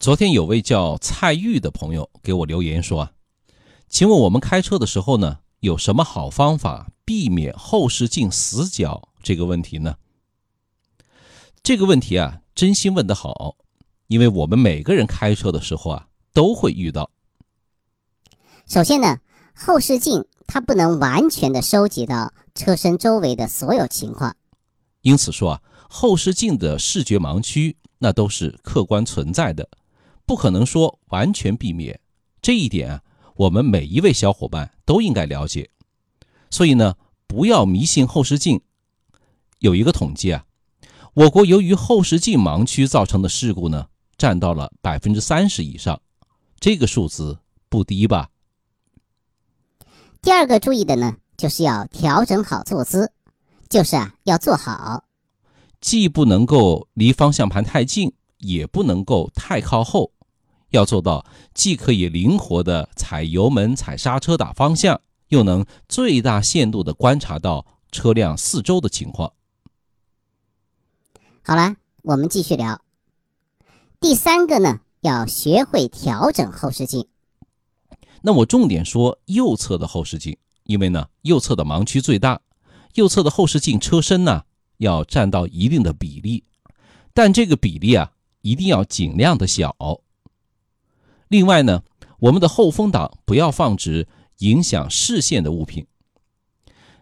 昨天有位叫蔡玉的朋友给我留言说啊，请问我们开车的时候呢，有什么好方法避免后视镜死角这个问题呢？这个问题啊，真心问得好，因为我们每个人开车的时候啊，都会遇到。首先呢，后视镜它不能完全的收集到车身周围的所有情况，因此说啊，后视镜的视觉盲区那都是客观存在的。不可能说完全避免这一点啊，我们每一位小伙伴都应该了解。所以呢，不要迷信后视镜。有一个统计啊，我国由于后视镜盲区造成的事故呢，占到了百分之三十以上，这个数字不低吧？第二个注意的呢，就是要调整好坐姿，就是啊，要坐好，既不能够离方向盘太近，也不能够太靠后。要做到既可以灵活的踩油门、踩刹车、打方向，又能最大限度的观察到车辆四周的情况。好了，我们继续聊。第三个呢，要学会调整后视镜。那我重点说右侧的后视镜，因为呢，右侧的盲区最大，右侧的后视镜车身呢要占到一定的比例，但这个比例啊一定要尽量的小。另外呢，我们的后风挡不要放置影响视线的物品。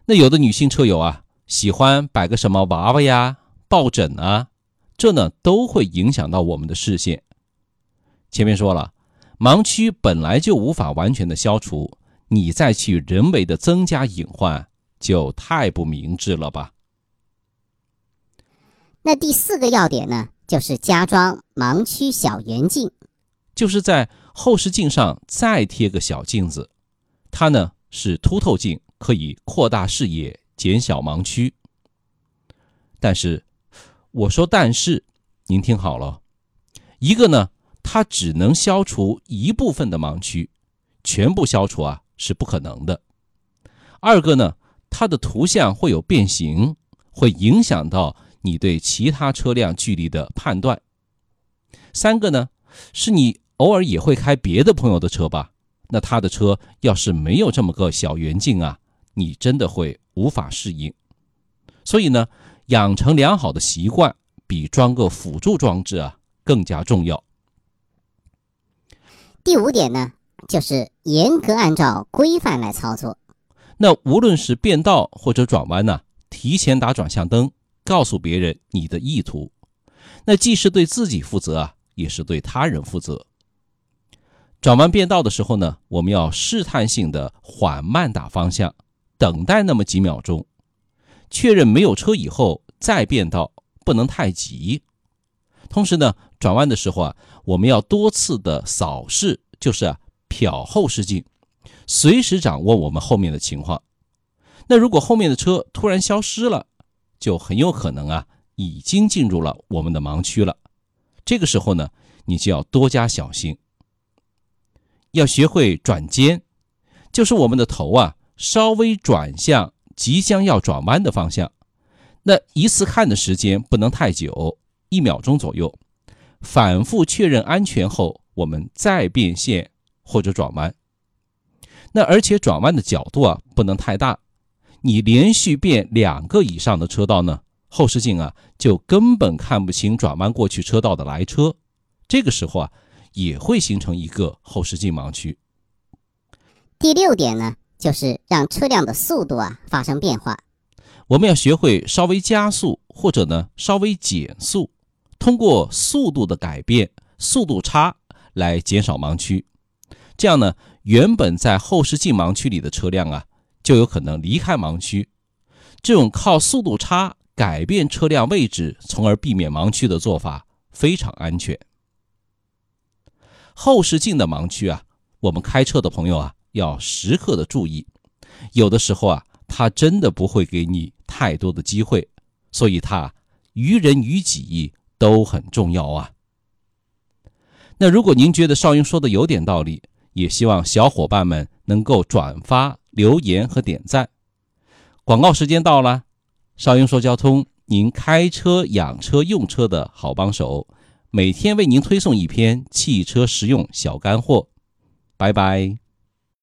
那有的女性车友啊，喜欢摆个什么娃娃呀、抱枕啊，这呢都会影响到我们的视线。前面说了，盲区本来就无法完全的消除，你再去人为的增加隐患，就太不明智了吧？那第四个要点呢，就是加装盲区小圆镜。就是在后视镜上再贴个小镜子，它呢是凸透镜，可以扩大视野，减小盲区。但是，我说但是，您听好了，一个呢，它只能消除一部分的盲区，全部消除啊是不可能的。二个呢，它的图像会有变形，会影响到你对其他车辆距离的判断。三个呢，是你。偶尔也会开别的朋友的车吧？那他的车要是没有这么个小圆镜啊，你真的会无法适应。所以呢，养成良好的习惯比装个辅助装置啊更加重要。第五点呢，就是严格按照规范来操作。那无论是变道或者转弯呢，提前打转向灯，告诉别人你的意图。那既是对自己负责啊，也是对他人负责。转弯变道的时候呢，我们要试探性的缓慢打方向，等待那么几秒钟，确认没有车以后再变道，不能太急。同时呢，转弯的时候啊，我们要多次的扫视，就是啊瞟后视镜，随时掌握我们后面的情况。那如果后面的车突然消失了，就很有可能啊已经进入了我们的盲区了。这个时候呢，你就要多加小心。要学会转肩，就是我们的头啊稍微转向即将要转弯的方向。那一次看的时间不能太久，一秒钟左右。反复确认安全后，我们再变线或者转弯。那而且转弯的角度啊不能太大，你连续变两个以上的车道呢，后视镜啊就根本看不清转弯过去车道的来车。这个时候啊。也会形成一个后视镜盲区。第六点呢，就是让车辆的速度啊发生变化。我们要学会稍微加速，或者呢稍微减速，通过速度的改变，速度差来减少盲区。这样呢，原本在后视镜盲区里的车辆啊，就有可能离开盲区。这种靠速度差改变车辆位置，从而避免盲区的做法，非常安全。后视镜的盲区啊，我们开车的朋友啊要时刻的注意。有的时候啊，它真的不会给你太多的机会，所以它于人于己都很重要啊。那如果您觉得少英说的有点道理，也希望小伙伴们能够转发、留言和点赞。广告时间到了，少英说交通，您开车养车用车的好帮手。每天为您推送一篇汽车实用小干货。拜拜。